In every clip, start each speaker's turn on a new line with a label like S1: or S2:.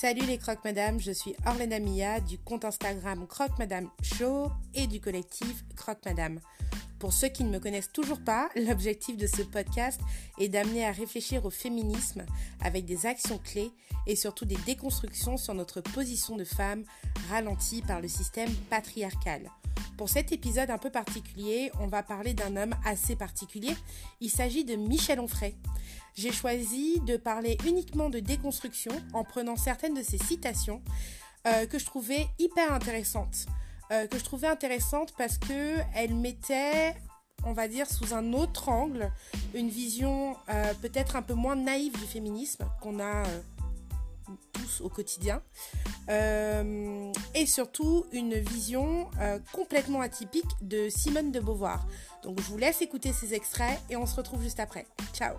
S1: Salut les croque madame, je suis Orlena Mia du compte Instagram Croque Madame Show et du collectif Croque Madame. Pour ceux qui ne me connaissent toujours pas, l'objectif de ce podcast est d'amener à réfléchir au féminisme avec des actions clés et surtout des déconstructions sur notre position de femme ralentie par le système patriarcal. Pour cet épisode un peu particulier, on va parler d'un homme assez particulier. Il s'agit de Michel Onfray. J'ai choisi de parler uniquement de déconstruction en prenant certaines de ses citations euh, que je trouvais hyper intéressantes. Euh, que je trouvais intéressantes parce que elle mettait, on va dire, sous un autre angle, une vision euh, peut-être un peu moins naïve du féminisme qu'on a au quotidien, et surtout une vision complètement atypique de Simone de Beauvoir. Donc je vous laisse écouter ces extraits et on se retrouve juste après. Ciao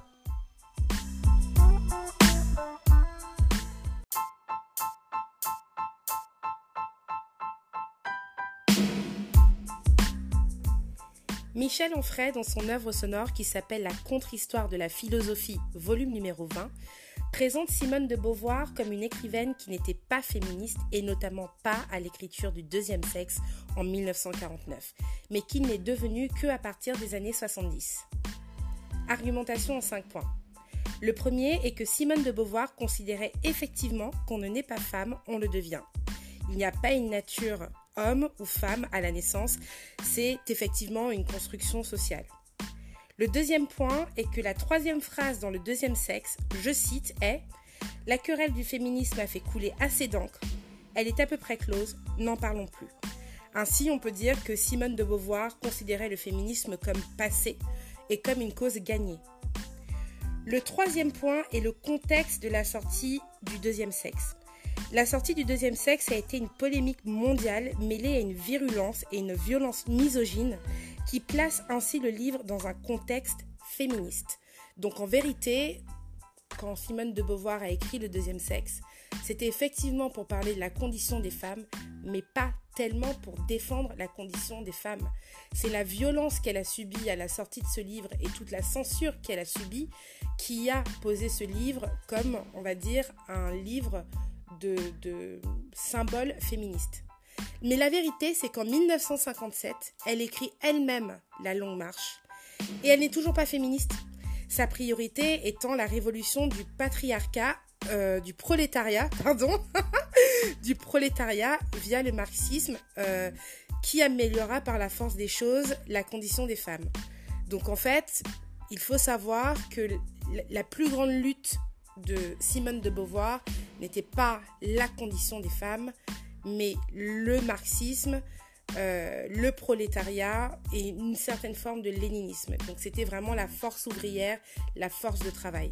S1: Michel Onfray, dans son œuvre sonore qui s'appelle La contre-histoire de la philosophie, volume numéro 20, présente Simone de Beauvoir comme une écrivaine qui n'était pas féministe et notamment pas à l'écriture du deuxième sexe en 1949, mais qui n'est devenue que à partir des années 70. Argumentation en 5 points. Le premier est que Simone de Beauvoir considérait effectivement qu'on ne naît pas femme, on le devient. Il n'y a pas une nature homme ou femme à la naissance, c'est effectivement une construction sociale. Le deuxième point est que la troisième phrase dans le deuxième sexe, je cite, est La querelle du féminisme a fait couler assez d'encre, elle est à peu près close, n'en parlons plus. Ainsi, on peut dire que Simone de Beauvoir considérait le féminisme comme passé et comme une cause gagnée. Le troisième point est le contexte de la sortie du deuxième sexe. La sortie du deuxième sexe a été une polémique mondiale mêlée à une virulence et une violence misogyne qui place ainsi le livre dans un contexte féministe. Donc en vérité, quand Simone de Beauvoir a écrit Le deuxième sexe, c'était effectivement pour parler de la condition des femmes, mais pas tellement pour défendre la condition des femmes. C'est la violence qu'elle a subie à la sortie de ce livre et toute la censure qu'elle a subie qui a posé ce livre comme, on va dire, un livre de, symboles féministes. Mais la vérité, c'est qu'en 1957, elle écrit elle-même La Longue Marche. Et elle n'est toujours pas féministe. Sa priorité étant la révolution du patriarcat, euh, du prolétariat, pardon, du prolétariat via le marxisme, euh, qui améliorera par la force des choses la condition des femmes. Donc en fait, il faut savoir que la plus grande lutte de Simone de Beauvoir n'était pas la condition des femmes, mais le marxisme, euh, le prolétariat et une certaine forme de léninisme. Donc c'était vraiment la force ouvrière, la force de travail.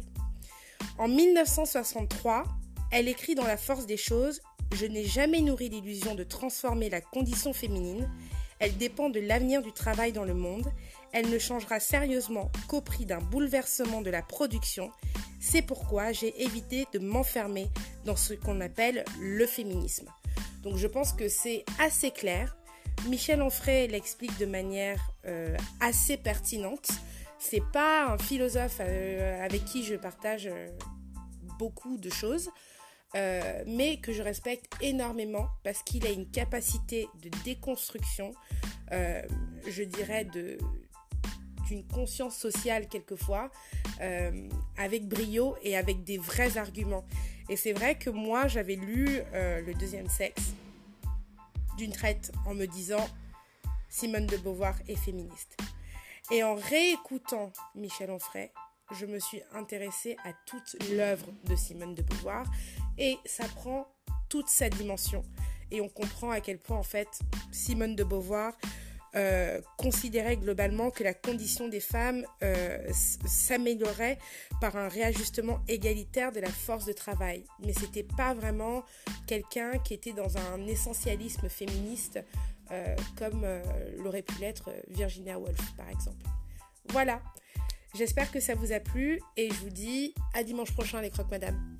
S1: En 1963, elle écrit dans La force des choses Je n'ai jamais nourri l'illusion de transformer la condition féminine. Elle dépend de l'avenir du travail dans le monde. Elle ne changera sérieusement qu'au prix d'un bouleversement de la production c'est pourquoi j'ai évité de m'enfermer dans ce qu'on appelle le féminisme. Donc je pense que c'est assez clair. Michel Onfray l'explique de manière euh, assez pertinente. C'est pas un philosophe euh, avec qui je partage euh, beaucoup de choses, mais que je respecte énormément parce qu'il a une capacité de déconstruction, je dirais, de, une conscience sociale quelquefois, euh, avec brio et avec des vrais arguments. Et c'est vrai que moi, j'avais lu euh, Le deuxième sexe d'une traite en me disant Simone de Beauvoir est féministe. Et en réécoutant Michel Onfray, je me suis intéressée à toute l'œuvre de Simone de Beauvoir et ça prend toute sa dimension. Et on comprend à quel point en fait Simone de Beauvoir euh, considérait globalement que la condition des femmes euh, s'améliorait par un réajustement égalitaire de la force de travail. Mais c'était pas vraiment quelqu'un qui était dans un essentialisme féministe euh, comme l'aurait pu l'être Virginia Woolf par exemple. Voilà. J'espère que ça vous a plu et je vous dis à dimanche prochain les croques madame.